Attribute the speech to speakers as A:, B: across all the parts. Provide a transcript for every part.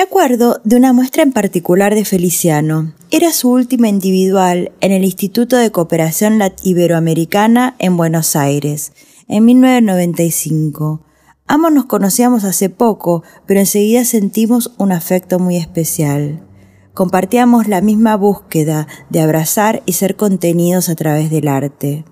A: Me acuerdo de una muestra en particular de Feliciano. Era su última individual en el Instituto de Cooperación Iberoamericana en Buenos Aires, en 1995. Ambos nos conocíamos hace poco, pero enseguida sentimos un afecto muy especial. Compartíamos la misma búsqueda de abrazar y ser contenidos a través del arte.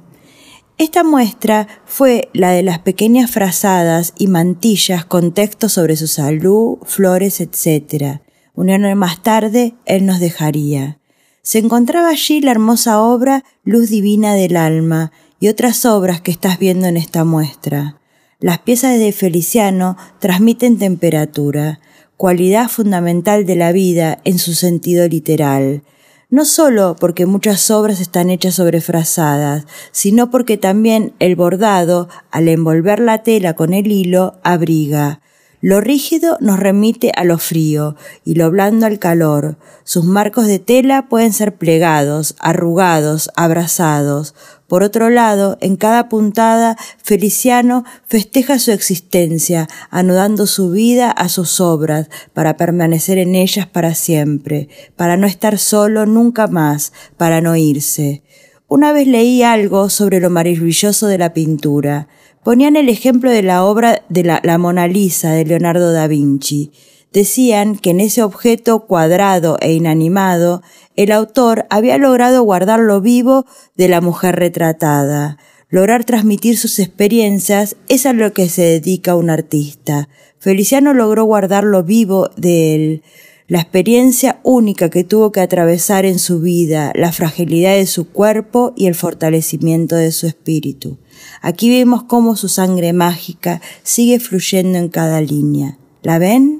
A: Esta muestra fue la de las pequeñas frazadas y mantillas con texto sobre su salud, flores, etc. Un año más tarde él nos dejaría. Se encontraba allí la hermosa obra Luz Divina del Alma y otras obras que estás viendo en esta muestra. Las piezas de Feliciano transmiten temperatura, cualidad fundamental de la vida en su sentido literal no solo porque muchas obras están hechas sobre frazadas, sino porque también el bordado, al envolver la tela con el hilo, abriga. Lo rígido nos remite a lo frío y lo blando al calor. Sus marcos de tela pueden ser plegados, arrugados, abrazados. Por otro lado, en cada puntada, Feliciano festeja su existencia, anudando su vida a sus obras, para permanecer en ellas para siempre, para no estar solo nunca más, para no irse. Una vez leí algo sobre lo maravilloso de la pintura. Ponían el ejemplo de la obra de la, Mona Lisa de Leonardo da Vinci decían que en ese objeto cuadrado e inanimado el autor había logrado guardar lo vivo de la mujer retratada. Lograr transmitir sus experiencias es a lo que se dedica un artista. Feliciano logró guardar lo vivo de él, la experiencia única que tuvo que atravesar en su vida, la fragilidad de su cuerpo y el fortalecimiento de su espíritu. Aquí vemos cómo su sangre mágica sigue fluyendo en cada línea. ¿La ven?